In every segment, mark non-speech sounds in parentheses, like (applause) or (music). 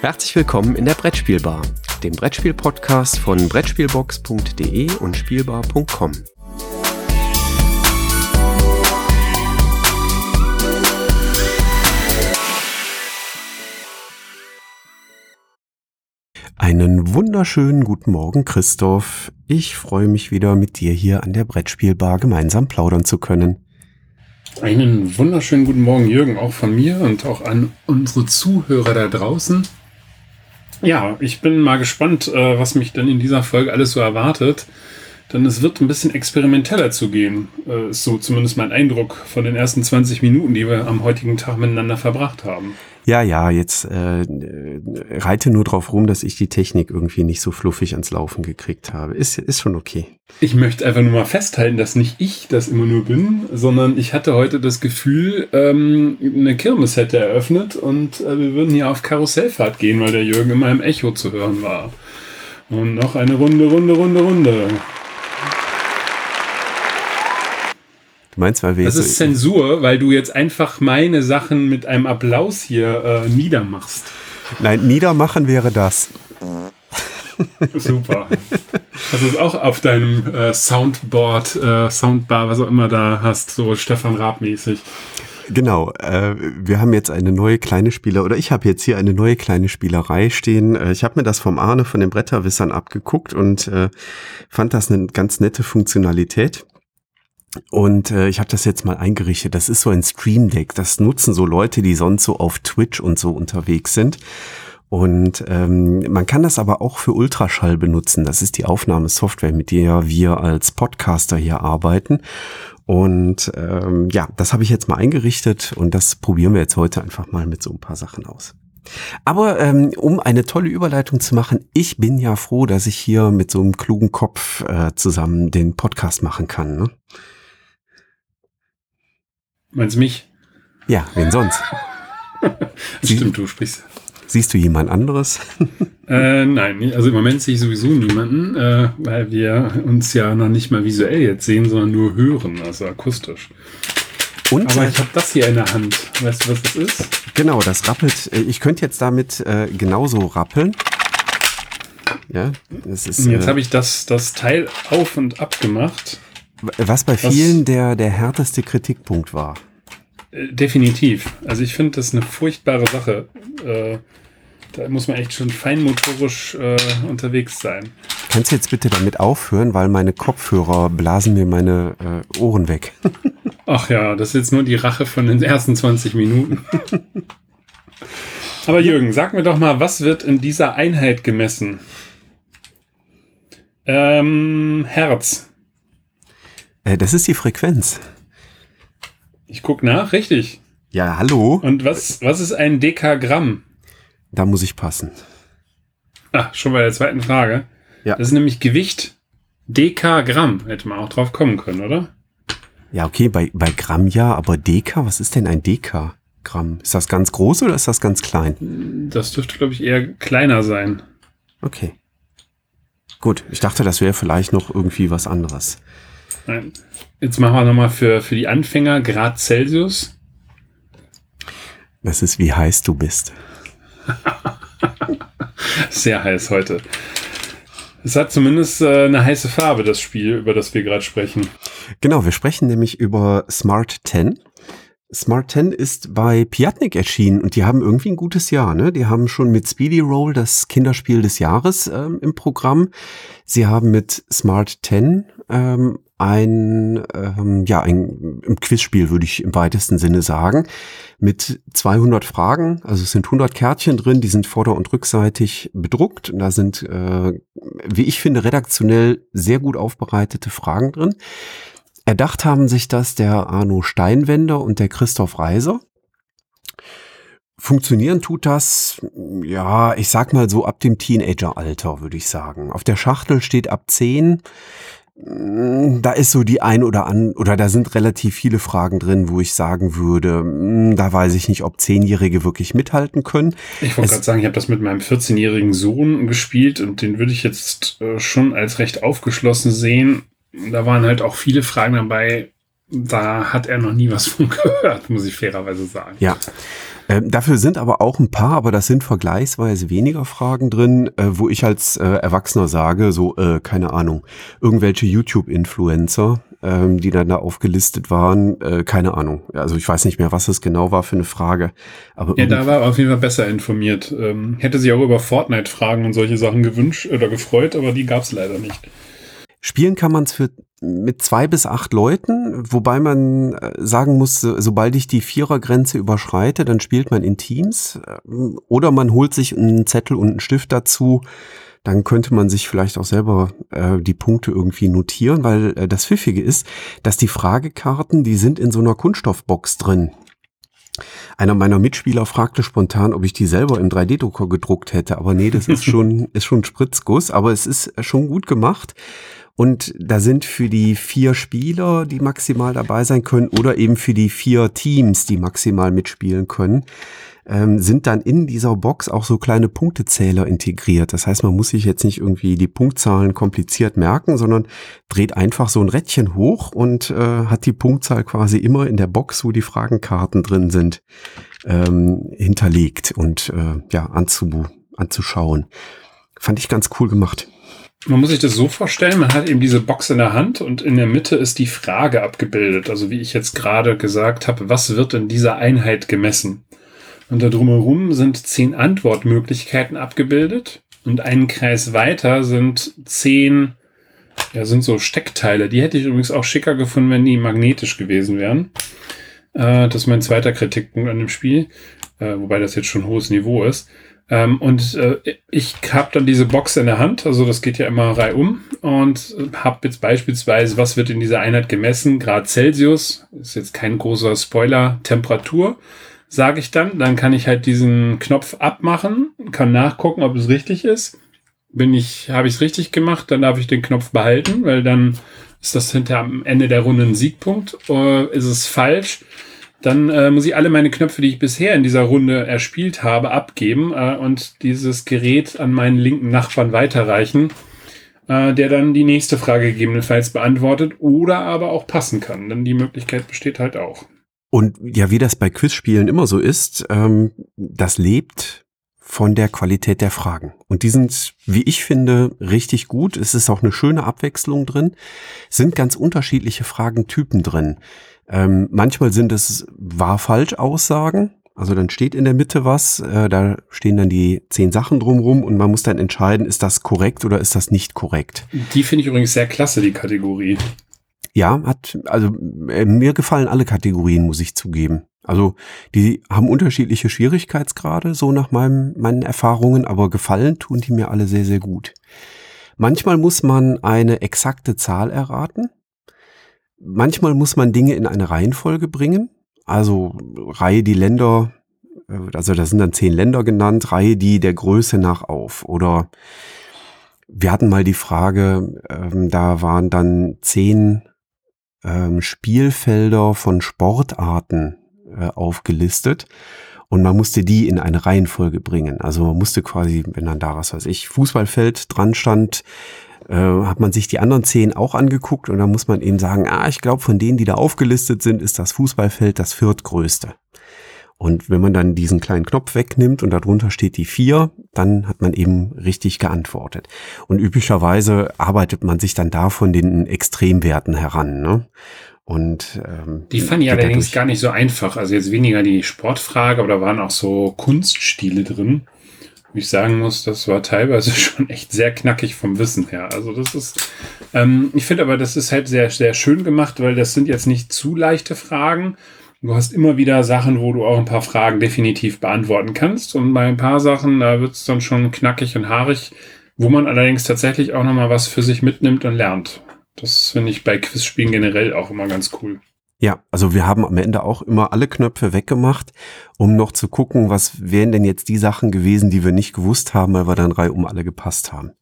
Herzlich willkommen in der Brettspielbar, dem Brettspiel-Podcast von Brettspielbox.de und Spielbar.com. Einen wunderschönen guten Morgen, Christoph. Ich freue mich wieder mit dir hier an der Brettspielbar gemeinsam plaudern zu können. Einen wunderschönen guten Morgen, Jürgen, auch von mir und auch an unsere Zuhörer da draußen. Ja, ich bin mal gespannt, äh, was mich denn in dieser Folge alles so erwartet. Denn es wird ein bisschen experimenteller zu gehen. Äh, ist so zumindest mein Eindruck von den ersten 20 Minuten, die wir am heutigen Tag miteinander verbracht haben. Ja, ja, jetzt äh, reite nur drauf rum, dass ich die Technik irgendwie nicht so fluffig ans Laufen gekriegt habe. Ist, ist schon okay. Ich möchte einfach nur mal festhalten, dass nicht ich das immer nur bin, sondern ich hatte heute das Gefühl, ähm, eine Kirmes hätte eröffnet und äh, wir würden hier auf Karussellfahrt gehen, weil der Jürgen immer im Echo zu hören war. Und noch eine Runde, Runde, Runde, Runde. Du meinst, weil wir Das ist Zensur, weil du jetzt einfach meine Sachen mit einem Applaus hier äh, niedermachst. Nein, niedermachen wäre das. (laughs) Super. Das ist auch auf deinem äh, Soundboard, äh, Soundbar, was auch immer da hast, so Stefan Raab-mäßig. Genau, äh, wir haben jetzt eine neue kleine Spieler, oder ich habe jetzt hier eine neue kleine Spielerei stehen. Äh, ich habe mir das vom Arne von den Bretterwissern abgeguckt und äh, fand das eine ganz nette Funktionalität. Und äh, ich habe das jetzt mal eingerichtet. Das ist so ein Stream Deck. Das nutzen so Leute, die sonst so auf Twitch und so unterwegs sind. Und ähm, man kann das aber auch für Ultraschall benutzen. Das ist die Aufnahmesoftware, mit der wir als Podcaster hier arbeiten. Und ähm, ja, das habe ich jetzt mal eingerichtet und das probieren wir jetzt heute einfach mal mit so ein paar Sachen aus. Aber ähm, um eine tolle Überleitung zu machen, ich bin ja froh, dass ich hier mit so einem klugen Kopf äh, zusammen den Podcast machen kann. Ne? Meinst du mich? Ja, wen sonst? (laughs) Stimmt, du sprichst. Siehst du jemand anderes? (laughs) äh, nein, also im Moment sehe ich sowieso niemanden, äh, weil wir uns ja noch nicht mal visuell jetzt sehen, sondern nur hören, also akustisch. Und, Aber ich habe das hier in der Hand. Weißt du, was das ist? Genau, das rappelt. Äh, ich könnte jetzt damit äh, genauso rappeln. Ja, das ist, jetzt äh, habe ich das, das Teil auf und ab gemacht. Was bei vielen was, der, der härteste Kritikpunkt war. Äh, definitiv. Also ich finde das eine furchtbare Sache. Äh, da muss man echt schon feinmotorisch äh, unterwegs sein. Kannst du jetzt bitte damit aufhören, weil meine Kopfhörer blasen mir meine äh, Ohren weg. (laughs) Ach ja, das ist jetzt nur die Rache von den ersten 20 Minuten. (laughs) Aber Jürgen, sag mir doch mal, was wird in dieser Einheit gemessen? Ähm, Herz. Äh, das ist die Frequenz. Ich guck nach, richtig. Ja, hallo. Und was, was ist ein Dekagramm? Da muss ich passen. Ach, schon bei der zweiten Frage. Ja. Das ist nämlich Gewicht Dekagramm. Hätte man auch drauf kommen können, oder? Ja, okay, bei, bei Gramm ja, aber Deka, was ist denn ein Dekagramm? Ist das ganz groß oder ist das ganz klein? Das dürfte, glaube ich, eher kleiner sein. Okay. Gut, ich dachte, das wäre vielleicht noch irgendwie was anderes. Jetzt machen wir nochmal für, für die Anfänger Grad Celsius. Das ist, wie heiß du bist. (laughs) Sehr heiß heute. Es hat zumindest äh, eine heiße Farbe, das Spiel, über das wir gerade sprechen. Genau, wir sprechen nämlich über Smart 10. Smart 10 ist bei Piatnik erschienen und die haben irgendwie ein gutes Jahr. Ne? Die haben schon mit Speedy Roll das Kinderspiel des Jahres ähm, im Programm. Sie haben mit Smart 10 ähm, ein, ähm, ja, ein, ein Quizspiel, würde ich im weitesten Sinne sagen, mit 200 Fragen. Also es sind 100 Kärtchen drin, die sind vorder- und rückseitig bedruckt. Und da sind, äh, wie ich finde, redaktionell sehr gut aufbereitete Fragen drin. Erdacht haben sich das der Arno Steinwender und der Christoph Reiser. Funktionieren tut das, ja, ich sag mal so ab dem Teenageralter, würde ich sagen. Auf der Schachtel steht ab 10. Mm, da ist so die ein oder an, oder da sind relativ viele Fragen drin, wo ich sagen würde, mm, da weiß ich nicht, ob Zehnjährige wirklich mithalten können. Ich wollte gerade sagen, ich habe das mit meinem 14-jährigen Sohn gespielt und den würde ich jetzt äh, schon als recht aufgeschlossen sehen. Da waren halt auch viele Fragen dabei, da hat er noch nie was von gehört, muss ich fairerweise sagen. Ja. Ähm, dafür sind aber auch ein paar, aber das sind vergleichsweise weniger Fragen drin, äh, wo ich als äh, Erwachsener sage, so, äh, keine Ahnung, irgendwelche YouTube-Influencer, ähm, die dann da aufgelistet waren, äh, keine Ahnung. Also ich weiß nicht mehr, was es genau war für eine Frage. Aber ja, da war auf jeden Fall besser informiert. Ähm, hätte sich auch über Fortnite-Fragen und solche Sachen gewünscht oder gefreut, aber die gab es leider nicht. Spielen kann man es für mit zwei bis acht Leuten, wobei man äh, sagen muss, sobald ich die Vierergrenze überschreite, dann spielt man in Teams äh, oder man holt sich einen Zettel und einen Stift dazu. Dann könnte man sich vielleicht auch selber äh, die Punkte irgendwie notieren, weil äh, das Pfiffige ist, dass die Fragekarten, die sind in so einer Kunststoffbox drin. Einer meiner Mitspieler fragte spontan, ob ich die selber im 3D-Drucker gedruckt hätte. Aber nee, das ist (laughs) schon, ist schon Spritzguss, aber es ist schon gut gemacht. Und da sind für die vier Spieler, die maximal dabei sein können, oder eben für die vier Teams, die maximal mitspielen können, ähm, sind dann in dieser Box auch so kleine Punktezähler integriert. Das heißt, man muss sich jetzt nicht irgendwie die Punktzahlen kompliziert merken, sondern dreht einfach so ein Rädchen hoch und äh, hat die Punktzahl quasi immer in der Box, wo die Fragenkarten drin sind, ähm, hinterlegt und äh, ja, anzu, anzuschauen. Fand ich ganz cool gemacht. Man muss sich das so vorstellen, man hat eben diese Box in der Hand und in der Mitte ist die Frage abgebildet. Also wie ich jetzt gerade gesagt habe, was wird in dieser Einheit gemessen? Und da drumherum sind zehn Antwortmöglichkeiten abgebildet und einen Kreis weiter sind zehn, ja, sind so Steckteile. Die hätte ich übrigens auch schicker gefunden, wenn die magnetisch gewesen wären. Äh, das ist mein zweiter Kritikpunkt an dem Spiel, äh, wobei das jetzt schon hohes Niveau ist. Ähm, und äh, ich habe dann diese Box in der Hand, also das geht ja immer reihum und habe jetzt beispielsweise, was wird in dieser Einheit gemessen? Grad Celsius, ist jetzt kein großer Spoiler, Temperatur, sage ich dann. Dann kann ich halt diesen Knopf abmachen, kann nachgucken, ob es richtig ist. Bin ich, habe ich es richtig gemacht, dann darf ich den Knopf behalten, weil dann ist das hinter am Ende der Runde ein Siegpunkt. Äh, ist es falsch? Dann äh, muss ich alle meine Knöpfe, die ich bisher in dieser Runde erspielt habe, abgeben äh, und dieses Gerät an meinen linken Nachbarn weiterreichen, äh, der dann die nächste Frage gegebenenfalls beantwortet oder aber auch passen kann. Denn die Möglichkeit besteht halt auch. Und ja, wie das bei Quizspielen immer so ist, ähm, das lebt von der Qualität der Fragen. Und die sind, wie ich finde, richtig gut. Es ist auch eine schöne Abwechslung drin. Es sind ganz unterschiedliche Fragentypen drin. Ähm, manchmal sind es wahr-falsch-Aussagen. Also dann steht in der Mitte was, äh, da stehen dann die zehn Sachen drumrum und man muss dann entscheiden, ist das korrekt oder ist das nicht korrekt. Die finde ich übrigens sehr klasse, die Kategorie. Ja, hat, also äh, mir gefallen alle Kategorien, muss ich zugeben. Also die haben unterschiedliche Schwierigkeitsgrade, so nach meinem, meinen Erfahrungen, aber gefallen tun die mir alle sehr, sehr gut. Manchmal muss man eine exakte Zahl erraten. Manchmal muss man Dinge in eine Reihenfolge bringen. Also Reihe die Länder, äh, also da sind dann zehn Länder genannt, Reihe die der Größe nach auf. Oder wir hatten mal die Frage, ähm, da waren dann zehn ähm, Spielfelder von Sportarten äh, aufgelistet und man musste die in eine Reihenfolge bringen. Also man musste quasi, wenn dann da was weiß ich, Fußballfeld dran stand, äh, hat man sich die anderen zehn auch angeguckt und dann muss man eben sagen, ah, ich glaube, von denen, die da aufgelistet sind, ist das Fußballfeld das viertgrößte. Und wenn man dann diesen kleinen Knopf wegnimmt und darunter steht die vier, dann hat man eben richtig geantwortet. Und üblicherweise arbeitet man sich dann da von den Extremwerten heran. Ne? Und ähm, die fand ich allerdings gar nicht so einfach. Also jetzt weniger die Sportfrage, aber da waren auch so Kunststile drin ich sagen muss, das war teilweise (laughs) schon echt sehr knackig vom Wissen her. Also das ist, ähm, ich finde aber, das ist halt sehr, sehr schön gemacht, weil das sind jetzt nicht zu leichte Fragen. Du hast immer wieder Sachen, wo du auch ein paar Fragen definitiv beantworten kannst. Und bei ein paar Sachen, da wird es dann schon knackig und haarig, wo man allerdings tatsächlich auch nochmal was für sich mitnimmt und lernt. Das finde ich bei Quizspielen generell auch immer ganz cool. Ja, also wir haben am Ende auch immer alle Knöpfe weggemacht, um noch zu gucken, was wären denn jetzt die Sachen gewesen, die wir nicht gewusst haben, weil wir dann um alle gepasst haben.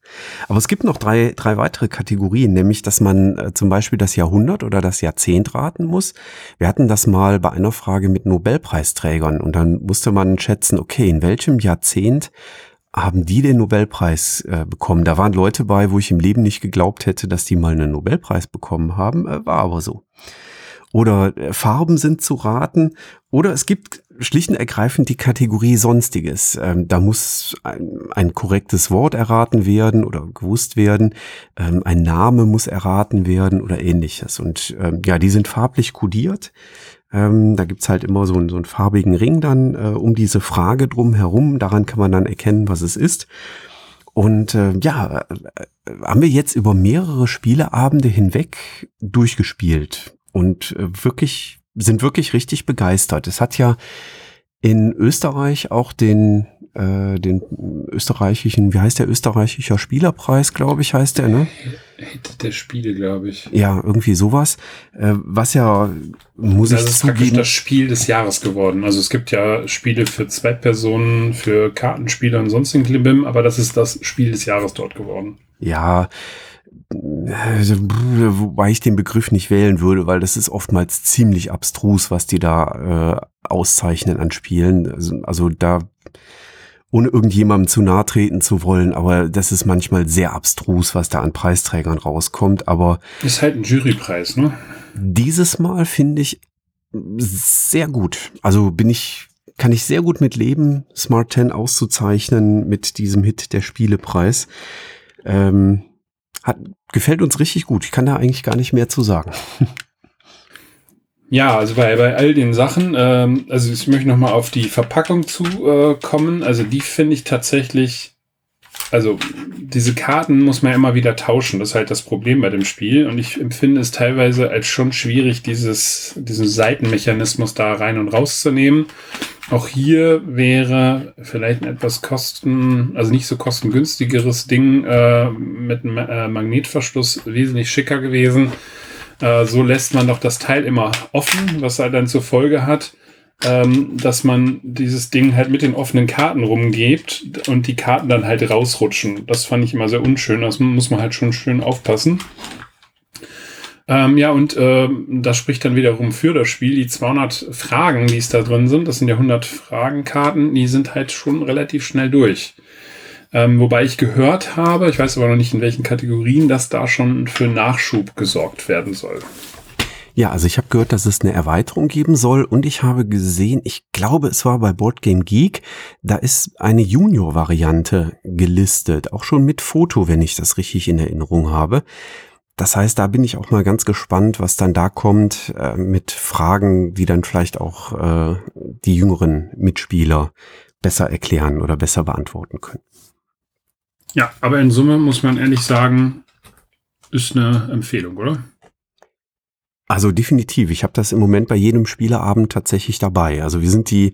Aber es gibt noch drei, drei weitere Kategorien, nämlich, dass man äh, zum Beispiel das Jahrhundert oder das Jahrzehnt raten muss. Wir hatten das mal bei einer Frage mit Nobelpreisträgern und dann musste man schätzen, okay, in welchem Jahrzehnt haben die den Nobelpreis äh, bekommen? Da waren Leute bei, wo ich im Leben nicht geglaubt hätte, dass die mal einen Nobelpreis bekommen haben, äh, war aber so. oder äh, Farben sind zu raten oder es gibt schlicht und ergreifend die Kategorie Sonstiges. Ähm, da muss ein, ein, korrektes Wort erraten werden oder gewusst werden, ähm, ein Name muss erraten werden oder ähnliches. Und ähm, ja, die sind farblich kodiert. Ähm, da gibt's halt immer so, einen, so einen farbigen Ring dann äh, um diese Frage drum herum. Daran kann man dann erkennen, was es ist. Und äh, ja, äh, haben wir jetzt über mehrere Spieleabende hinweg durchgespielt und äh, wirklich sind wirklich richtig begeistert. Es hat ja in Österreich auch den äh, den österreichischen, wie heißt der österreichischer Spielerpreis, glaube ich, heißt der, ne? Hit der Spiele, glaube ich. Ja, irgendwie sowas. Äh, was ja, muss das ich ist zugeben. das Spiel des Jahres geworden. Also es gibt ja Spiele für zwei Personen, für Kartenspiele und sonstigen Klimbim, aber das ist das Spiel des Jahres dort geworden. Ja, also, wobei ich den Begriff nicht wählen würde, weil das ist oftmals ziemlich abstrus, was die da äh, auszeichnen an Spielen. Also, also da ohne irgendjemandem zu nahe treten zu wollen, aber das ist manchmal sehr abstrus, was da an Preisträgern rauskommt, aber. Ist halt ein Jurypreis, ne? Dieses Mal finde ich sehr gut. Also bin ich, kann ich sehr gut mit leben, Smart 10 auszuzeichnen mit diesem Hit der Spielepreis. Ähm, hat, gefällt uns richtig gut. Ich kann da eigentlich gar nicht mehr zu sagen. (laughs) Ja, also bei, bei all den Sachen, ähm, also ich möchte nochmal auf die Verpackung zu äh, kommen. Also die finde ich tatsächlich, also diese Karten muss man immer wieder tauschen. Das ist halt das Problem bei dem Spiel. Und ich empfinde es teilweise als schon schwierig, dieses, diesen Seitenmechanismus da rein und rauszunehmen. Auch hier wäre vielleicht ein etwas kosten, also nicht so kostengünstigeres Ding äh, mit einem äh, Magnetverschluss wesentlich schicker gewesen. Äh, so lässt man doch das Teil immer offen, was halt dann zur Folge hat, ähm, dass man dieses Ding halt mit den offenen Karten rumgebt und die Karten dann halt rausrutschen. Das fand ich immer sehr unschön. Das muss man halt schon schön aufpassen. Ähm, ja, und äh, das spricht dann wiederum für das Spiel. Die 200 Fragen, die es da drin sind, das sind ja 100 Fragenkarten, die sind halt schon relativ schnell durch. Ähm, wobei ich gehört habe, ich weiß aber noch nicht in welchen Kategorien, dass da schon für Nachschub gesorgt werden soll. Ja, also ich habe gehört, dass es eine Erweiterung geben soll und ich habe gesehen, ich glaube, es war bei Boardgame Geek, da ist eine Junior-Variante gelistet, auch schon mit Foto, wenn ich das richtig in Erinnerung habe. Das heißt, da bin ich auch mal ganz gespannt, was dann da kommt äh, mit Fragen, die dann vielleicht auch äh, die jüngeren Mitspieler besser erklären oder besser beantworten können. Ja, aber in Summe muss man ehrlich sagen, ist eine Empfehlung, oder? Also definitiv. Ich habe das im Moment bei jedem Spieleabend tatsächlich dabei. Also wir sind die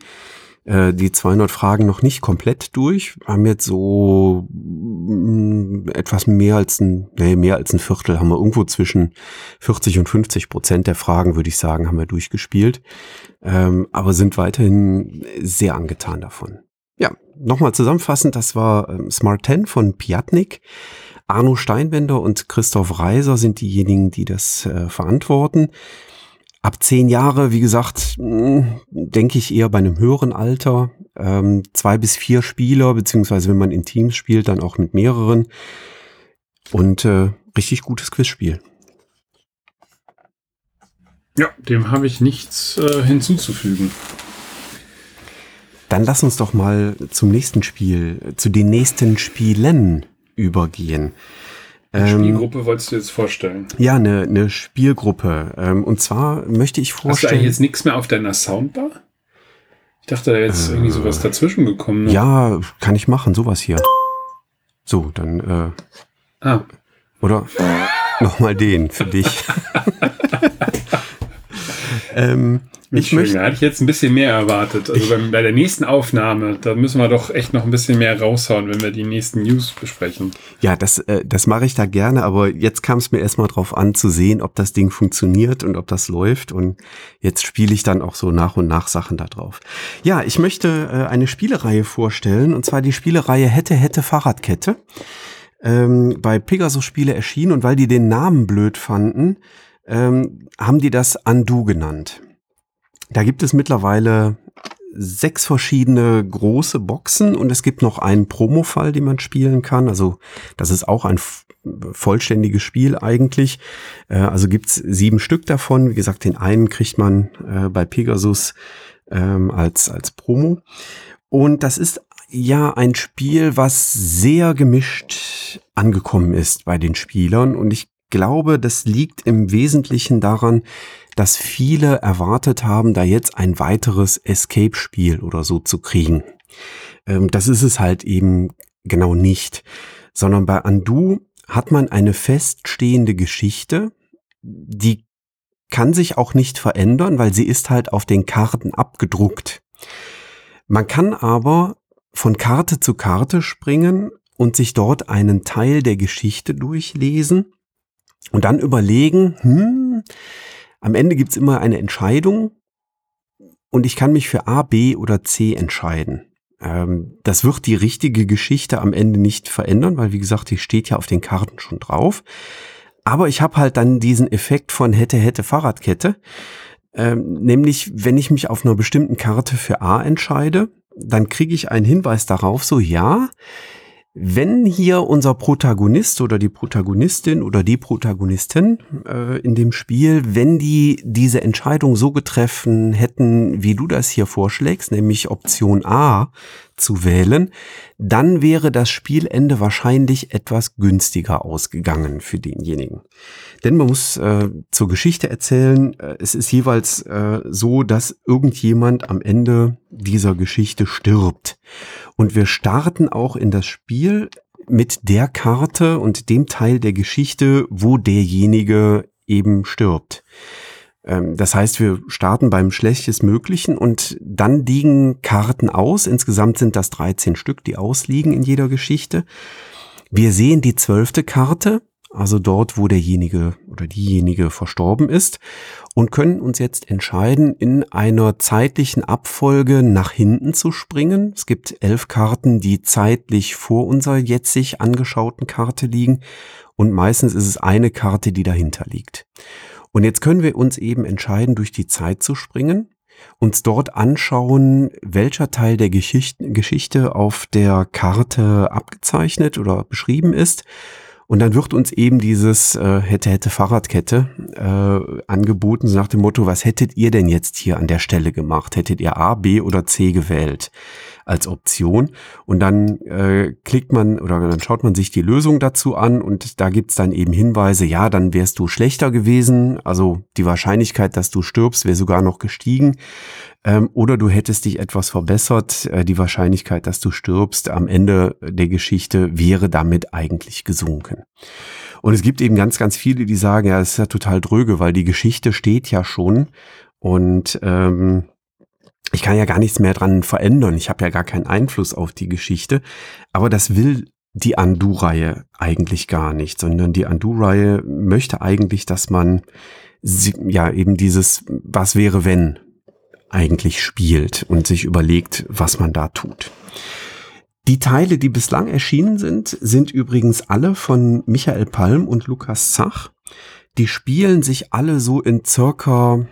äh, die 200 Fragen noch nicht komplett durch. Haben jetzt so mh, mm, etwas mehr als ein, nee, mehr als ein Viertel haben wir irgendwo zwischen 40 und 50 Prozent der Fragen, würde ich sagen, haben wir durchgespielt. Ähm, aber sind weiterhin sehr angetan davon. Ja, nochmal zusammenfassend, das war ähm, Smart 10 von Piatnik. Arno Steinbender und Christoph Reiser sind diejenigen, die das äh, verantworten. Ab zehn Jahre, wie gesagt, hm, denke ich eher bei einem höheren Alter. Ähm, zwei bis vier Spieler, beziehungsweise wenn man in Teams spielt, dann auch mit mehreren. Und äh, richtig gutes Quizspiel. Ja, dem habe ich nichts äh, hinzuzufügen. Dann lass uns doch mal zum nächsten Spiel, zu den nächsten Spielen übergehen. Eine ähm, Spielgruppe wolltest du jetzt vorstellen? Ja, eine, eine Spielgruppe. Ähm, und zwar möchte ich vorstellen. Hast du eigentlich jetzt nichts mehr auf deiner Soundbar? Ich dachte, da jetzt äh, irgendwie sowas dazwischen gekommen. Ne? Ja, kann ich machen, sowas hier. So, dann. Äh, ah. Oder nochmal den für dich. (laughs) ähm, ich möchte. Da hatte ich jetzt ein bisschen mehr erwartet. Also beim, bei der nächsten Aufnahme, da müssen wir doch echt noch ein bisschen mehr raushauen, wenn wir die nächsten News besprechen. Ja, das, äh, das mache ich da gerne, aber jetzt kam es mir erstmal drauf an zu sehen, ob das Ding funktioniert und ob das läuft. Und jetzt spiele ich dann auch so nach und nach Sachen da drauf. Ja, ich möchte äh, eine Spielereihe vorstellen, und zwar die Spielereihe Hätte, Hätte, Fahrradkette. Ähm, bei Pegasus Spiele erschienen und weil die den Namen blöd fanden, ähm, haben die das Undo genannt. Da gibt es mittlerweile sechs verschiedene große Boxen und es gibt noch einen Promo-Fall, den man spielen kann. Also das ist auch ein vollständiges Spiel eigentlich. Äh, also gibt's sieben Stück davon. Wie gesagt, den einen kriegt man äh, bei Pegasus ähm, als, als Promo. Und das ist ja ein Spiel, was sehr gemischt angekommen ist bei den Spielern. Und ich glaube, das liegt im Wesentlichen daran, dass viele erwartet haben, da jetzt ein weiteres Escape-Spiel oder so zu kriegen. Ähm, das ist es halt eben genau nicht, sondern bei Undo hat man eine feststehende Geschichte, die kann sich auch nicht verändern, weil sie ist halt auf den Karten abgedruckt. Man kann aber von Karte zu Karte springen und sich dort einen Teil der Geschichte durchlesen und dann überlegen, hm, am Ende gibt's immer eine Entscheidung und ich kann mich für A, B oder C entscheiden. Ähm, das wird die richtige Geschichte am Ende nicht verändern, weil wie gesagt, die steht ja auf den Karten schon drauf. Aber ich habe halt dann diesen Effekt von hätte, hätte Fahrradkette. Ähm, nämlich, wenn ich mich auf einer bestimmten Karte für A entscheide, dann kriege ich einen Hinweis darauf, so ja, wenn hier unser Protagonist oder die Protagonistin oder die Protagonistin äh, in dem Spiel, wenn die diese Entscheidung so getreffen hätten, wie du das hier vorschlägst, nämlich Option A zu wählen, dann wäre das Spielende wahrscheinlich etwas günstiger ausgegangen für denjenigen. Denn man muss äh, zur Geschichte erzählen, äh, es ist jeweils äh, so, dass irgendjemand am Ende dieser Geschichte stirbt. Und wir starten auch in das Spiel mit der Karte und dem Teil der Geschichte, wo derjenige eben stirbt. Ähm, das heißt, wir starten beim Schlechtestmöglichen und dann liegen Karten aus. Insgesamt sind das 13 Stück, die ausliegen in jeder Geschichte. Wir sehen die zwölfte Karte also dort, wo derjenige oder diejenige verstorben ist, und können uns jetzt entscheiden, in einer zeitlichen Abfolge nach hinten zu springen. Es gibt elf Karten, die zeitlich vor unserer jetzig angeschauten Karte liegen, und meistens ist es eine Karte, die dahinter liegt. Und jetzt können wir uns eben entscheiden, durch die Zeit zu springen, uns dort anschauen, welcher Teil der Geschichte auf der Karte abgezeichnet oder beschrieben ist und dann wird uns eben dieses äh, hätte, hätte Fahrradkette äh, angeboten, nach dem Motto, was hättet ihr denn jetzt hier an der Stelle gemacht? Hättet ihr A, B oder C gewählt? Als Option. Und dann äh, klickt man oder dann schaut man sich die Lösung dazu an und da gibt's dann eben Hinweise, ja, dann wärst du schlechter gewesen, also die Wahrscheinlichkeit, dass du stirbst, wäre sogar noch gestiegen. Ähm, oder du hättest dich etwas verbessert, äh, die Wahrscheinlichkeit, dass du stirbst am Ende der Geschichte wäre damit eigentlich gesunken. Und es gibt eben ganz, ganz viele, die sagen, ja, das ist ja total dröge, weil die Geschichte steht ja schon und ähm, ich kann ja gar nichts mehr dran verändern. Ich habe ja gar keinen Einfluss auf die Geschichte. Aber das will die Undo-Reihe eigentlich gar nicht, sondern die Undo-Reihe möchte eigentlich, dass man ja eben dieses Was wäre wenn eigentlich spielt und sich überlegt, was man da tut. Die Teile, die bislang erschienen sind, sind übrigens alle von Michael Palm und Lukas Zach. Die spielen sich alle so in circa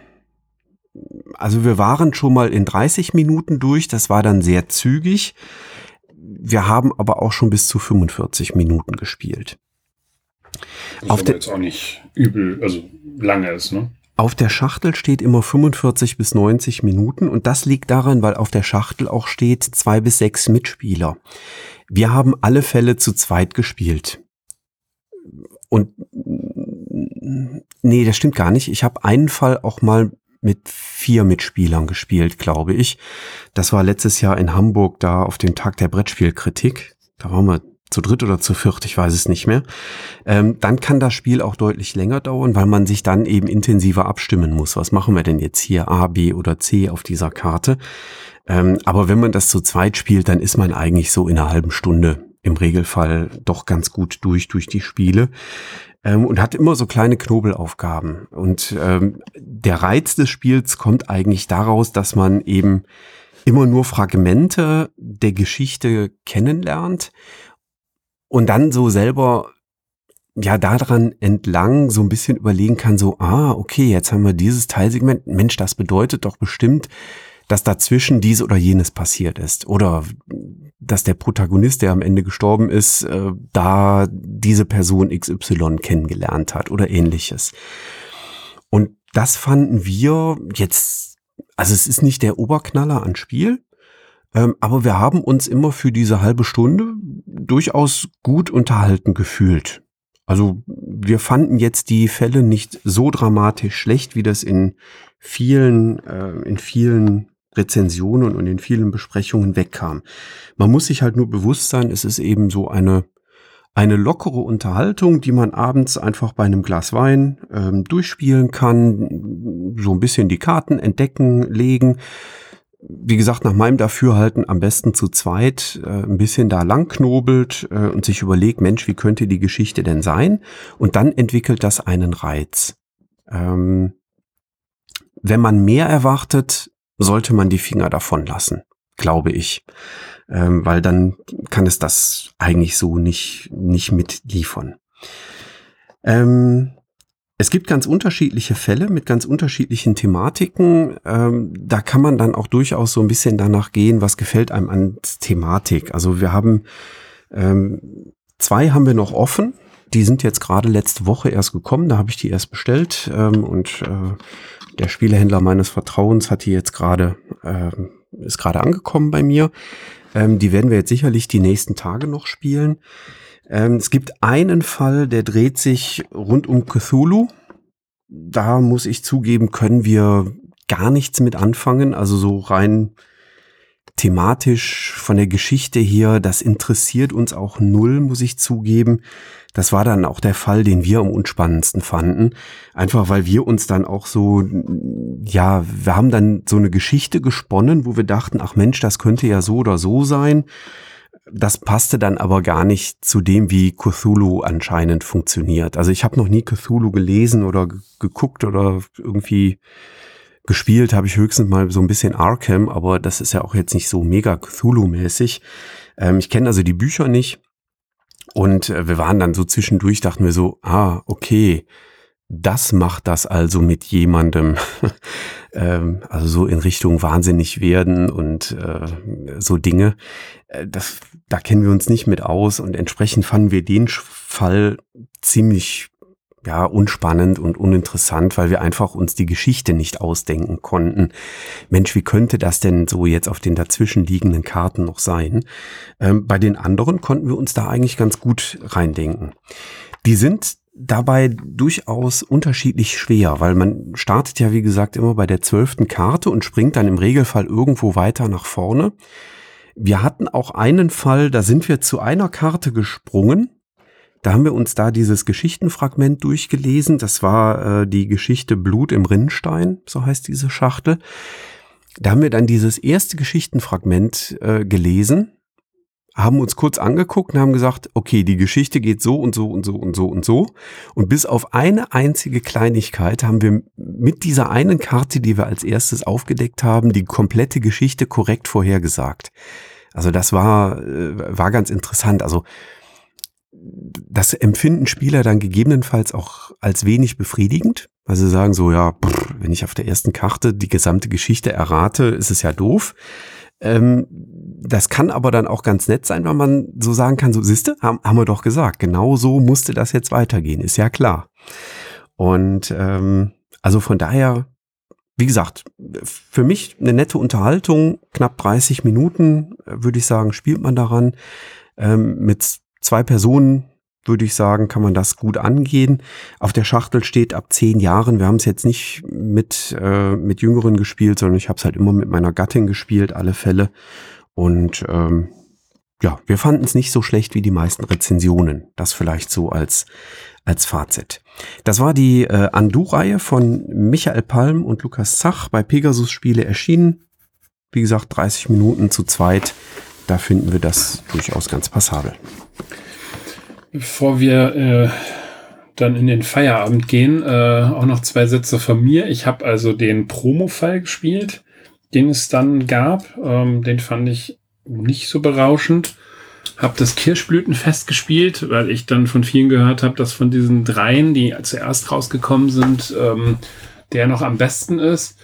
also wir waren schon mal in 30 Minuten durch, das war dann sehr zügig. Wir haben aber auch schon bis zu 45 Minuten gespielt. Das auf der jetzt auch nicht übel, also lange ist, ne? Auf der Schachtel steht immer 45 bis 90 Minuten und das liegt daran, weil auf der Schachtel auch steht zwei bis sechs Mitspieler. Wir haben alle Fälle zu zweit gespielt. Und nee, das stimmt gar nicht. Ich habe einen Fall auch mal mit vier Mitspielern gespielt, glaube ich. Das war letztes Jahr in Hamburg da auf dem Tag der Brettspielkritik. Da waren wir zu dritt oder zu viert, ich weiß es nicht mehr. Ähm, dann kann das Spiel auch deutlich länger dauern, weil man sich dann eben intensiver abstimmen muss. Was machen wir denn jetzt hier A, B oder C auf dieser Karte? Ähm, aber wenn man das zu zweit spielt, dann ist man eigentlich so in einer halben Stunde im Regelfall doch ganz gut durch durch die Spiele ähm, und hat immer so kleine Knobelaufgaben. Und ähm, der Reiz des Spiels kommt eigentlich daraus, dass man eben immer nur Fragmente der Geschichte kennenlernt und dann so selber ja daran entlang so ein bisschen überlegen kann, so, ah, okay, jetzt haben wir dieses Teilsegment, Mensch, das bedeutet doch bestimmt, dass dazwischen dies oder jenes passiert ist oder dass der Protagonist, der am Ende gestorben ist, äh, da diese Person XY kennengelernt hat oder ähnliches. Und das fanden wir jetzt, also es ist nicht der Oberknaller an Spiel, ähm, aber wir haben uns immer für diese halbe Stunde durchaus gut unterhalten gefühlt. Also wir fanden jetzt die Fälle nicht so dramatisch schlecht, wie das in vielen, äh, in vielen Rezensionen und in vielen Besprechungen wegkam. Man muss sich halt nur bewusst sein, es ist eben so eine, eine lockere Unterhaltung, die man abends einfach bei einem Glas Wein ähm, durchspielen kann, so ein bisschen die Karten entdecken, legen. Wie gesagt, nach meinem Dafürhalten am besten zu zweit äh, ein bisschen da langknobelt äh, und sich überlegt, Mensch, wie könnte die Geschichte denn sein? Und dann entwickelt das einen Reiz. Ähm, wenn man mehr erwartet, sollte man die Finger davon lassen, glaube ich. Ähm, weil dann kann es das eigentlich so nicht, nicht mitliefern. Ähm, es gibt ganz unterschiedliche Fälle mit ganz unterschiedlichen Thematiken. Ähm, da kann man dann auch durchaus so ein bisschen danach gehen, was gefällt einem an Thematik. Also wir haben ähm, zwei haben wir noch offen. Die sind jetzt gerade letzte Woche erst gekommen. Da habe ich die erst bestellt ähm, und äh, der Spielehändler meines Vertrauens hat die jetzt gerade, äh, ist gerade angekommen bei mir. Ähm, die werden wir jetzt sicherlich die nächsten Tage noch spielen. Ähm, es gibt einen Fall, der dreht sich rund um Cthulhu. Da muss ich zugeben, können wir gar nichts mit anfangen. Also so rein thematisch von der Geschichte hier, das interessiert uns auch null, muss ich zugeben. Das war dann auch der Fall, den wir am unspannendsten fanden. Einfach weil wir uns dann auch so, ja, wir haben dann so eine Geschichte gesponnen, wo wir dachten, ach Mensch, das könnte ja so oder so sein. Das passte dann aber gar nicht zu dem, wie Cthulhu anscheinend funktioniert. Also ich habe noch nie Cthulhu gelesen oder geguckt oder irgendwie gespielt habe ich höchstens mal so ein bisschen Arkham, aber das ist ja auch jetzt nicht so mega Cthulhu-mäßig. Ähm, ich kenne also die Bücher nicht. Und äh, wir waren dann so zwischendurch, dachten wir so, ah, okay, das macht das also mit jemandem, (laughs) ähm, also so in Richtung wahnsinnig werden und äh, so Dinge. Äh, das, da kennen wir uns nicht mit aus und entsprechend fanden wir den Fall ziemlich ja, unspannend und uninteressant, weil wir einfach uns die Geschichte nicht ausdenken konnten. Mensch, wie könnte das denn so jetzt auf den dazwischen liegenden Karten noch sein? Ähm, bei den anderen konnten wir uns da eigentlich ganz gut reindenken. Die sind dabei durchaus unterschiedlich schwer, weil man startet ja, wie gesagt, immer bei der zwölften Karte und springt dann im Regelfall irgendwo weiter nach vorne. Wir hatten auch einen Fall, da sind wir zu einer Karte gesprungen da haben wir uns da dieses Geschichtenfragment durchgelesen. Das war äh, die Geschichte Blut im Rinnstein, so heißt diese Schachtel. Da haben wir dann dieses erste Geschichtenfragment äh, gelesen, haben uns kurz angeguckt und haben gesagt, okay, die Geschichte geht so und so und so und so und so. Und bis auf eine einzige Kleinigkeit haben wir mit dieser einen Karte, die wir als erstes aufgedeckt haben, die komplette Geschichte korrekt vorhergesagt. Also das war, äh, war ganz interessant. Also das empfinden Spieler dann gegebenenfalls auch als wenig befriedigend, weil sie sagen so, ja, pff, wenn ich auf der ersten Karte die gesamte Geschichte errate, ist es ja doof. Ähm, das kann aber dann auch ganz nett sein, weil man so sagen kann, so siehste, haben, haben wir doch gesagt, genau so musste das jetzt weitergehen, ist ja klar. Und ähm, also von daher, wie gesagt, für mich eine nette Unterhaltung, knapp 30 Minuten, würde ich sagen, spielt man daran. Ähm, mit zwei Personen, würde ich sagen, kann man das gut angehen. Auf der Schachtel steht ab zehn Jahren. Wir haben es jetzt nicht mit, äh, mit Jüngeren gespielt, sondern ich habe es halt immer mit meiner Gattin gespielt, alle Fälle. Und ähm, ja, wir fanden es nicht so schlecht wie die meisten Rezensionen. Das vielleicht so als, als Fazit. Das war die äh, Andu-Reihe von Michael Palm und Lukas Zach bei Pegasus Spiele erschienen. Wie gesagt, 30 Minuten zu zweit. Da finden wir das durchaus ganz passabel. Bevor wir äh, dann in den Feierabend gehen, äh, auch noch zwei Sätze von mir. Ich habe also den Promo-Fall gespielt, den es dann gab. Ähm, den fand ich nicht so berauschend. Hab das Kirschblütenfest gespielt, weil ich dann von vielen gehört habe, dass von diesen dreien, die zuerst rausgekommen sind, ähm, der noch am besten ist.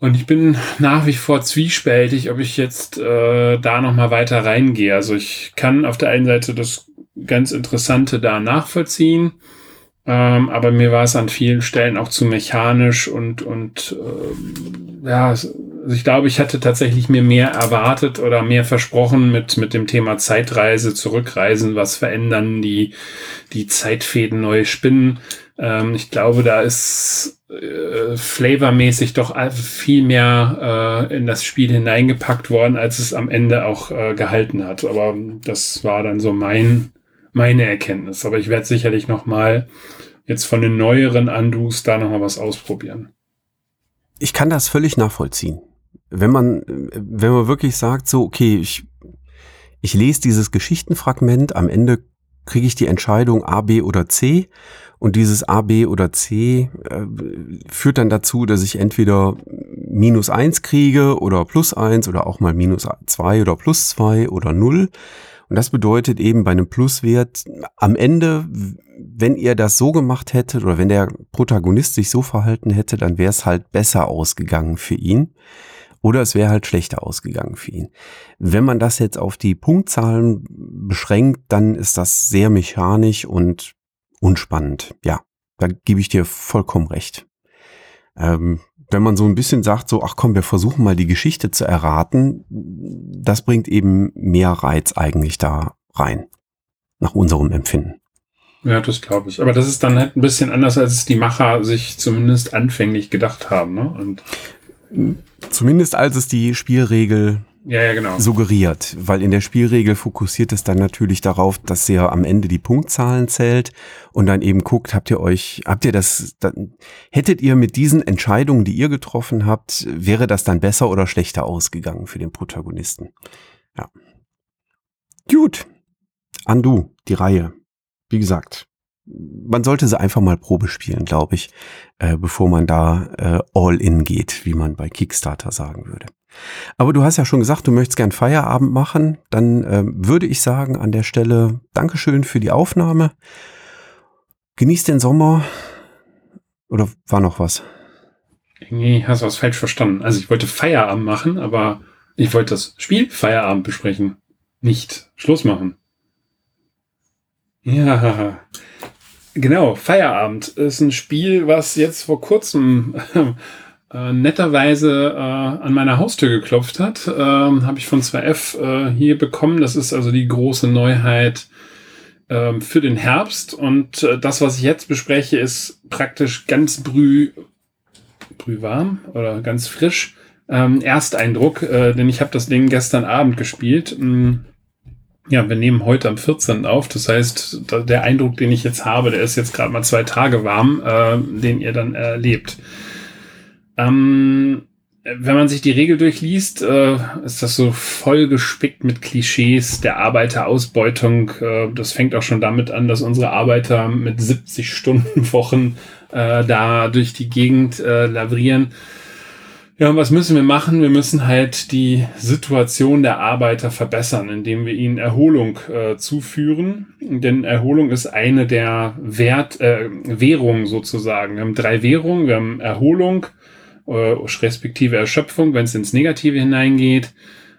Und ich bin nach wie vor zwiespältig, ob ich jetzt äh, da noch mal weiter reingehe. Also ich kann auf der einen Seite das ganz Interessante da nachvollziehen, ähm, aber mir war es an vielen Stellen auch zu mechanisch und und äh, ja, also ich glaube, ich hatte tatsächlich mir mehr erwartet oder mehr versprochen mit mit dem Thema Zeitreise, Zurückreisen, was verändern, die die Zeitfäden neu spinnen. Ähm, ich glaube, da ist äh, flavormäßig doch viel mehr äh, in das Spiel hineingepackt worden, als es am Ende auch äh, gehalten hat. Aber das war dann so mein, meine Erkenntnis. Aber ich werde sicherlich noch mal jetzt von den neueren Andus da noch mal was ausprobieren. Ich kann das völlig nachvollziehen. Wenn man, wenn man wirklich sagt, so, okay, ich, ich lese dieses Geschichtenfragment, am Ende kriege ich die Entscheidung A, B oder C und dieses A, B oder C äh, führt dann dazu, dass ich entweder minus eins kriege oder plus eins oder auch mal minus zwei oder plus zwei oder null. Und das bedeutet eben bei einem Pluswert am Ende, wenn ihr das so gemacht hättet oder wenn der Protagonist sich so verhalten hätte, dann wäre es halt besser ausgegangen für ihn. Oder es wäre halt schlechter ausgegangen für ihn. Wenn man das jetzt auf die Punktzahlen beschränkt, dann ist das sehr mechanisch und unspannend. Ja, da gebe ich dir vollkommen recht. Ähm, wenn man so ein bisschen sagt, so, ach komm, wir versuchen mal die Geschichte zu erraten, das bringt eben mehr Reiz eigentlich da rein. Nach unserem Empfinden. Ja, das glaube ich. Aber das ist dann halt ein bisschen anders, als es die Macher sich zumindest anfänglich gedacht haben. Ne? Und Zumindest als es die Spielregel ja, ja, genau. suggeriert, weil in der Spielregel fokussiert es dann natürlich darauf, dass ihr am Ende die Punktzahlen zählt und dann eben guckt, habt ihr euch, habt ihr das, dann, hättet ihr mit diesen Entscheidungen, die ihr getroffen habt, wäre das dann besser oder schlechter ausgegangen für den Protagonisten? Ja. Gut. Andu, die Reihe. Wie gesagt, man sollte sie einfach mal Probe spielen, glaube ich, äh, bevor man da äh, all in geht, wie man bei Kickstarter sagen würde. Aber du hast ja schon gesagt, du möchtest gern Feierabend machen. Dann äh, würde ich sagen an der Stelle Dankeschön für die Aufnahme. Genieß den Sommer. Oder war noch was? Nee, hast was falsch verstanden. Also ich wollte Feierabend machen, aber ich wollte das Spiel Feierabend besprechen. Nicht Schluss machen. Ja, genau. Feierabend ist ein Spiel, was jetzt vor kurzem äh, netterweise äh, an meiner Haustür geklopft hat. Äh, Habe ich von 2F äh, hier bekommen. Das ist also die große Neuheit äh, für den Herbst. Und äh, das, was ich jetzt bespreche, ist praktisch ganz brüh, brühwarm oder ganz frisch. Ähm, Ersteindruck, äh, denn ich habe das Ding gestern Abend gespielt. Ähm, ja, wir nehmen heute am 14. auf. Das heißt, der Eindruck, den ich jetzt habe, der ist jetzt gerade mal zwei Tage warm, äh, den ihr dann erlebt. Ähm, wenn man sich die Regel durchliest, äh, ist das so voll gespickt mit Klischees der Arbeiterausbeutung. Äh, das fängt auch schon damit an, dass unsere Arbeiter mit 70 Stunden Wochen äh, da durch die Gegend äh, lavrieren. Ja, und was müssen wir machen? Wir müssen halt die Situation der Arbeiter verbessern, indem wir ihnen Erholung äh, zuführen. Denn Erholung ist eine der Wert, äh, Währungen sozusagen. Wir haben drei Währungen. Wir haben Erholung, respektive Erschöpfung, wenn es ins Negative hineingeht.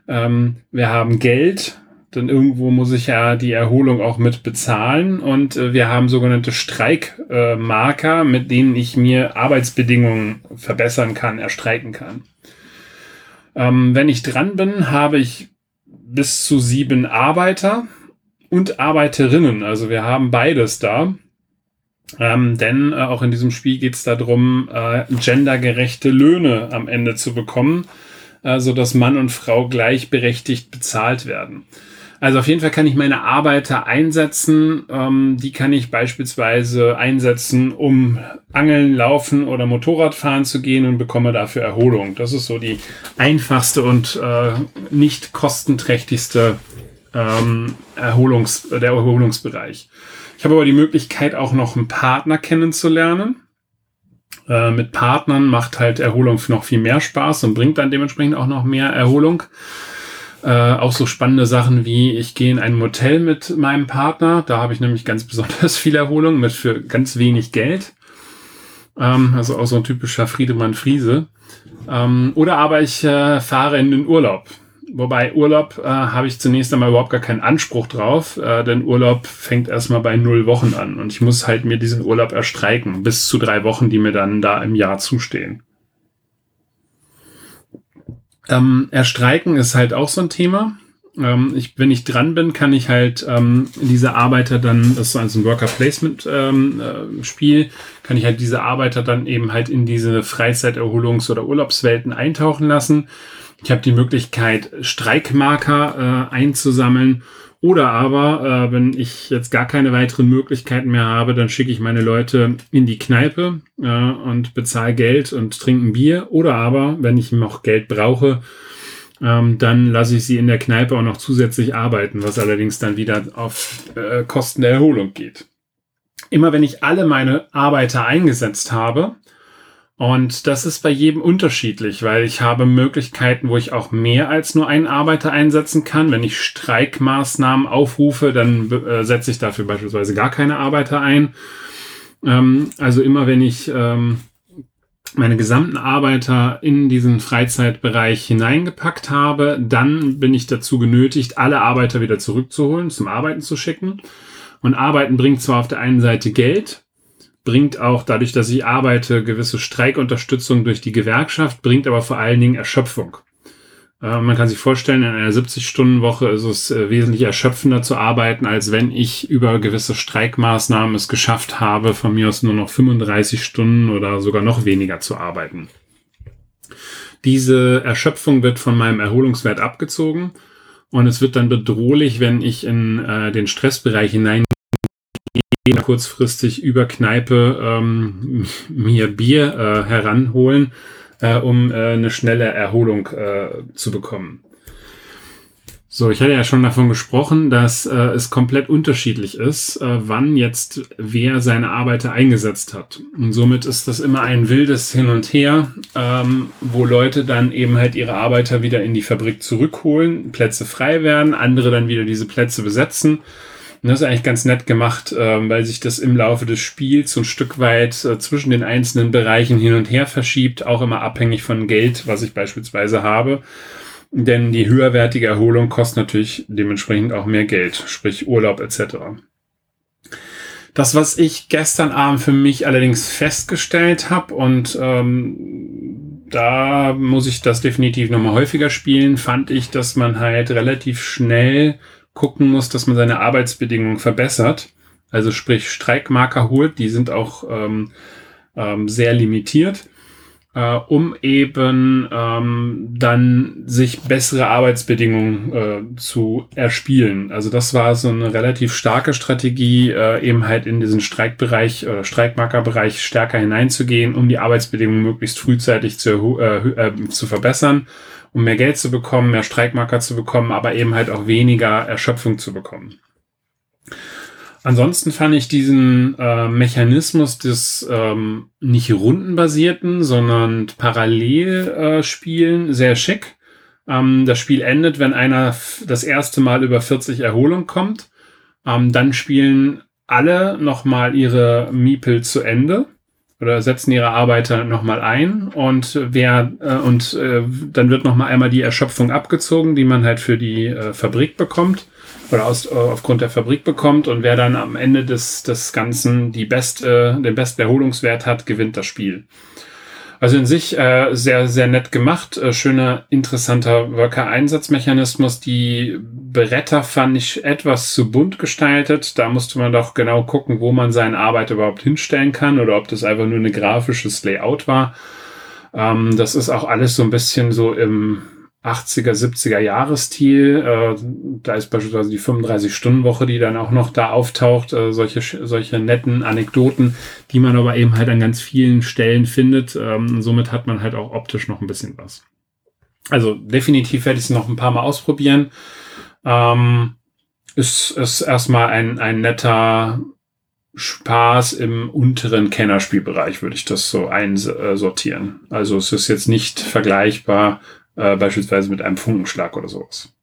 Ähm, wir haben Geld, denn irgendwo muss ich ja die Erholung auch mit bezahlen und äh, wir haben sogenannte Streikmarker, äh, mit denen ich mir Arbeitsbedingungen verbessern kann, erstreiken kann. Ähm, wenn ich dran bin, habe ich bis zu sieben Arbeiter und Arbeiterinnen. Also wir haben beides da. Ähm, denn äh, auch in diesem Spiel geht es darum, äh, gendergerechte Löhne am Ende zu bekommen, äh, so dass Mann und Frau gleichberechtigt bezahlt werden. Also auf jeden Fall kann ich meine Arbeiter einsetzen. Ähm, die kann ich beispielsweise einsetzen, um Angeln, Laufen oder Motorrad fahren zu gehen und bekomme dafür Erholung. Das ist so die einfachste und äh, nicht kostenträchtigste ähm, Erholungs der Erholungsbereich. Ich habe aber die Möglichkeit, auch noch einen Partner kennenzulernen. Äh, mit Partnern macht halt Erholung noch viel mehr Spaß und bringt dann dementsprechend auch noch mehr Erholung. Äh, auch so spannende Sachen wie, ich gehe in ein Motel mit meinem Partner. Da habe ich nämlich ganz besonders viel Erholung mit für ganz wenig Geld. Ähm, also auch so ein typischer Friedemann Friese. Ähm, oder aber ich äh, fahre in den Urlaub. Wobei Urlaub äh, habe ich zunächst einmal überhaupt gar keinen Anspruch drauf, äh, denn Urlaub fängt erstmal bei null Wochen an und ich muss halt mir diesen Urlaub erstreiken, bis zu drei Wochen, die mir dann da im Jahr zustehen. Ähm, erstreiken ist halt auch so ein Thema. Ähm, ich, wenn ich dran bin, kann ich halt ähm, diese Arbeiter dann, das ist so ein Worker Placement ähm, äh, Spiel, kann ich halt diese Arbeiter dann eben halt in diese Freizeiterholungs- oder Urlaubswelten eintauchen lassen ich habe die Möglichkeit, Streikmarker äh, einzusammeln. Oder aber, äh, wenn ich jetzt gar keine weiteren Möglichkeiten mehr habe, dann schicke ich meine Leute in die Kneipe äh, und bezahle Geld und trinke ein Bier. Oder aber, wenn ich noch Geld brauche, ähm, dann lasse ich sie in der Kneipe auch noch zusätzlich arbeiten, was allerdings dann wieder auf äh, Kosten der Erholung geht. Immer wenn ich alle meine Arbeiter eingesetzt habe, und das ist bei jedem unterschiedlich, weil ich habe Möglichkeiten, wo ich auch mehr als nur einen Arbeiter einsetzen kann. Wenn ich Streikmaßnahmen aufrufe, dann äh, setze ich dafür beispielsweise gar keine Arbeiter ein. Ähm, also immer wenn ich ähm, meine gesamten Arbeiter in diesen Freizeitbereich hineingepackt habe, dann bin ich dazu genötigt, alle Arbeiter wieder zurückzuholen, zum Arbeiten zu schicken. Und Arbeiten bringt zwar auf der einen Seite Geld, bringt auch dadurch, dass ich arbeite, gewisse Streikunterstützung durch die Gewerkschaft, bringt aber vor allen Dingen Erschöpfung. Äh, man kann sich vorstellen, in einer 70-Stunden-Woche ist es äh, wesentlich erschöpfender zu arbeiten, als wenn ich über gewisse Streikmaßnahmen es geschafft habe, von mir aus nur noch 35 Stunden oder sogar noch weniger zu arbeiten. Diese Erschöpfung wird von meinem Erholungswert abgezogen und es wird dann bedrohlich, wenn ich in äh, den Stressbereich hinein kurzfristig über Kneipe ähm, (laughs) mir Bier äh, heranholen, äh, um äh, eine schnelle Erholung äh, zu bekommen. So, ich hatte ja schon davon gesprochen, dass äh, es komplett unterschiedlich ist, äh, wann jetzt wer seine Arbeiter eingesetzt hat. Und somit ist das immer ein wildes Hin und Her, ähm, wo Leute dann eben halt ihre Arbeiter wieder in die Fabrik zurückholen, Plätze frei werden, andere dann wieder diese Plätze besetzen und das ist eigentlich ganz nett gemacht, ähm, weil sich das im Laufe des Spiels so ein Stück weit äh, zwischen den einzelnen Bereichen hin und her verschiebt, auch immer abhängig von Geld, was ich beispielsweise habe. Denn die höherwertige Erholung kostet natürlich dementsprechend auch mehr Geld, sprich Urlaub etc. Das, was ich gestern Abend für mich allerdings festgestellt habe und ähm, da muss ich das definitiv nochmal häufiger spielen, fand ich, dass man halt relativ schnell gucken muss, dass man seine Arbeitsbedingungen verbessert. Also sprich Streikmarker holt, die sind auch ähm, ähm, sehr limitiert, äh, um eben ähm, dann sich bessere Arbeitsbedingungen äh, zu erspielen. Also das war so eine relativ starke Strategie, äh, eben halt in diesen Streikbereich oder Streikmarkerbereich stärker hineinzugehen, um die Arbeitsbedingungen möglichst frühzeitig zu, äh, äh, zu verbessern um mehr Geld zu bekommen, mehr Streikmarker zu bekommen, aber eben halt auch weniger Erschöpfung zu bekommen. Ansonsten fand ich diesen äh, Mechanismus des ähm, nicht rundenbasierten, sondern parallel äh, sehr schick. Ähm, das Spiel endet, wenn einer das erste Mal über 40 Erholung kommt. Ähm, dann spielen alle nochmal ihre Miepel zu Ende oder setzen ihre Arbeiter nochmal ein und wer äh, und äh, dann wird nochmal einmal die Erschöpfung abgezogen, die man halt für die äh, Fabrik bekommt oder aus, äh, aufgrund der Fabrik bekommt und wer dann am Ende des, des Ganzen die beste, den besten Erholungswert hat, gewinnt das Spiel. Also in sich äh, sehr, sehr nett gemacht. Äh, schöner, interessanter Worker-Einsatzmechanismus. Die Bretter fand ich etwas zu bunt gestaltet. Da musste man doch genau gucken, wo man seine Arbeit überhaupt hinstellen kann oder ob das einfach nur ein grafisches Layout war. Ähm, das ist auch alles so ein bisschen so im 80er, 70er Jahresstil. Äh, da ist beispielsweise die 35-Stunden-Woche, die dann auch noch da auftaucht. Äh, solche, solche netten Anekdoten, die man aber eben halt an ganz vielen Stellen findet. Ähm, somit hat man halt auch optisch noch ein bisschen was. Also definitiv werde ich es noch ein paar Mal ausprobieren. Ähm, ist, ist erstmal ein, ein netter Spaß im unteren Kennerspielbereich, würde ich das so einsortieren. Also es ist jetzt nicht vergleichbar äh, beispielsweise mit einem Funkenschlag oder sowas.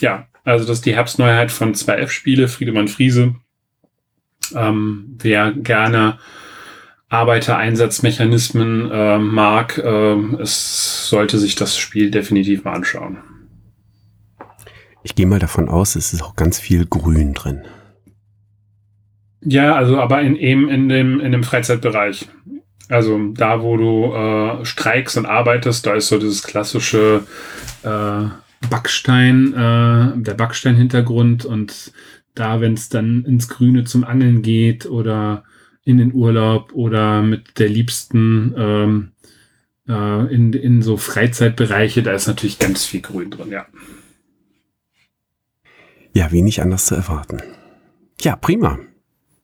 Ja, also das ist die Herbstneuheit von 2F-Spiele, Friedemann Friese. Ähm, wer gerne Arbeitereinsatzmechanismen äh, mag, äh, es sollte sich das Spiel definitiv mal anschauen. Ich gehe mal davon aus, es ist auch ganz viel Grün drin. Ja, also aber in, eben in dem, in dem Freizeitbereich. Also da, wo du äh, streikst und arbeitest, da ist so dieses klassische äh, Backstein, äh, der Backstein-Hintergrund und da, wenn es dann ins Grüne zum Angeln geht oder in den Urlaub oder mit der Liebsten ähm, äh, in, in so Freizeitbereiche, da ist natürlich ganz viel Grün drin, ja. Ja, wenig anders zu erwarten. Ja, prima.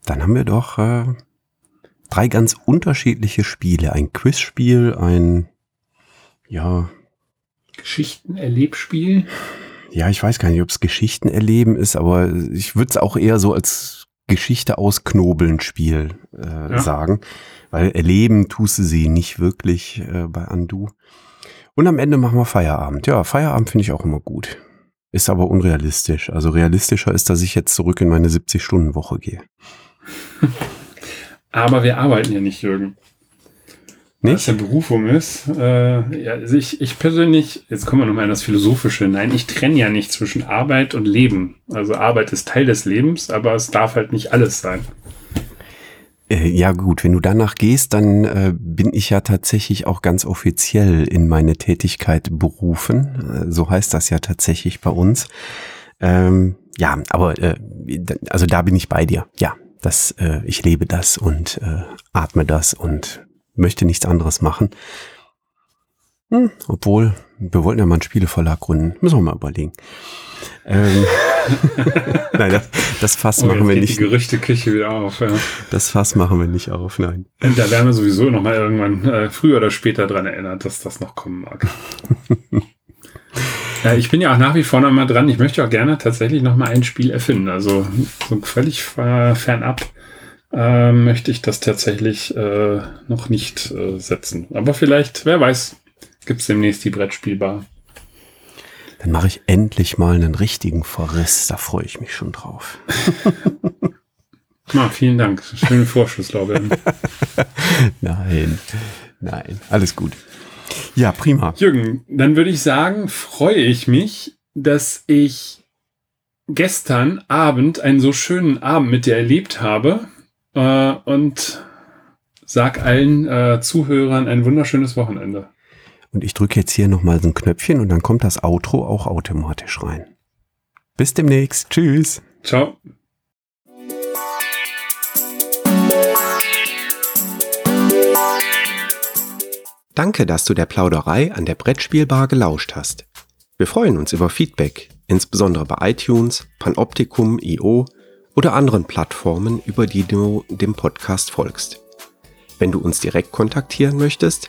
Dann haben wir doch äh, drei ganz unterschiedliche Spiele. Ein Quizspiel, ein, ja. Geschichten-Erlebspiel. Ja, ich weiß gar nicht, ob es Geschichten erleben ist, aber ich würde es auch eher so als Geschichte ausknobeln Spiel äh, ja. sagen, weil erleben tust du sie nicht wirklich äh, bei Andu. Und am Ende machen wir Feierabend. Ja, Feierabend finde ich auch immer gut. Ist aber unrealistisch. Also realistischer ist, dass ich jetzt zurück in meine 70-Stunden-Woche gehe. (laughs) aber wir arbeiten ja nicht, Jürgen. Nicht? Was ja Berufung ist. Äh, ja, also ich, ich persönlich, jetzt kommen wir nochmal in das Philosophische. Nein, ich trenne ja nicht zwischen Arbeit und Leben. Also Arbeit ist Teil des Lebens, aber es darf halt nicht alles sein. Äh, ja gut, wenn du danach gehst, dann äh, bin ich ja tatsächlich auch ganz offiziell in meine Tätigkeit berufen. Äh, so heißt das ja tatsächlich bei uns. Ähm, ja, aber äh, also da bin ich bei dir. Ja, das, äh, ich lebe das und äh, atme das und möchte nichts anderes machen. Hm, obwohl, wir wollten ja mal einen Spieleverlag gründen. Müssen wir mal überlegen. Ähm, (laughs) nein, das, das Fass oh, machen wir nicht. Die Gerüchteküche wieder auf. Ja. Das Fass machen wir nicht auf, nein. Und da werden wir sowieso noch mal irgendwann äh, früher oder später dran erinnert, dass das noch kommen mag. (laughs) äh, ich bin ja auch nach wie vor noch mal dran. Ich möchte auch gerne tatsächlich noch mal ein Spiel erfinden. Also so völlig fernab äh, möchte ich das tatsächlich äh, noch nicht äh, setzen. Aber vielleicht, wer weiß, gibt es demnächst die Brettspielbar. Dann mache ich endlich mal einen richtigen Verriss. Da freue ich mich schon drauf. Ah, vielen Dank. Schöne Vorschusslorbeeren. (laughs) nein, nein, alles gut. Ja, prima. Jürgen, dann würde ich sagen, freue ich mich, dass ich gestern Abend einen so schönen Abend mit dir erlebt habe äh, und sag allen äh, Zuhörern ein wunderschönes Wochenende. Und ich drücke jetzt hier nochmal so ein Knöpfchen und dann kommt das Outro auch automatisch rein. Bis demnächst. Tschüss. Ciao. Danke, dass du der Plauderei an der Brettspielbar gelauscht hast. Wir freuen uns über Feedback, insbesondere bei iTunes, Panoptikum, IO oder anderen Plattformen, über die du dem Podcast folgst. Wenn du uns direkt kontaktieren möchtest,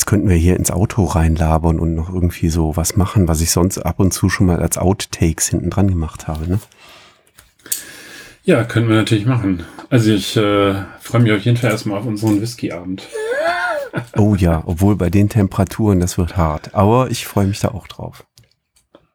Jetzt könnten wir hier ins Auto reinlabern und noch irgendwie so was machen, was ich sonst ab und zu schon mal als Outtakes hinten dran gemacht habe. Ne? Ja, können wir natürlich machen. Also ich äh, freue mich auf jeden Fall erstmal auf unseren Whisky-Abend. Oh ja, obwohl bei den Temperaturen, das wird hart. Aber ich freue mich da auch drauf.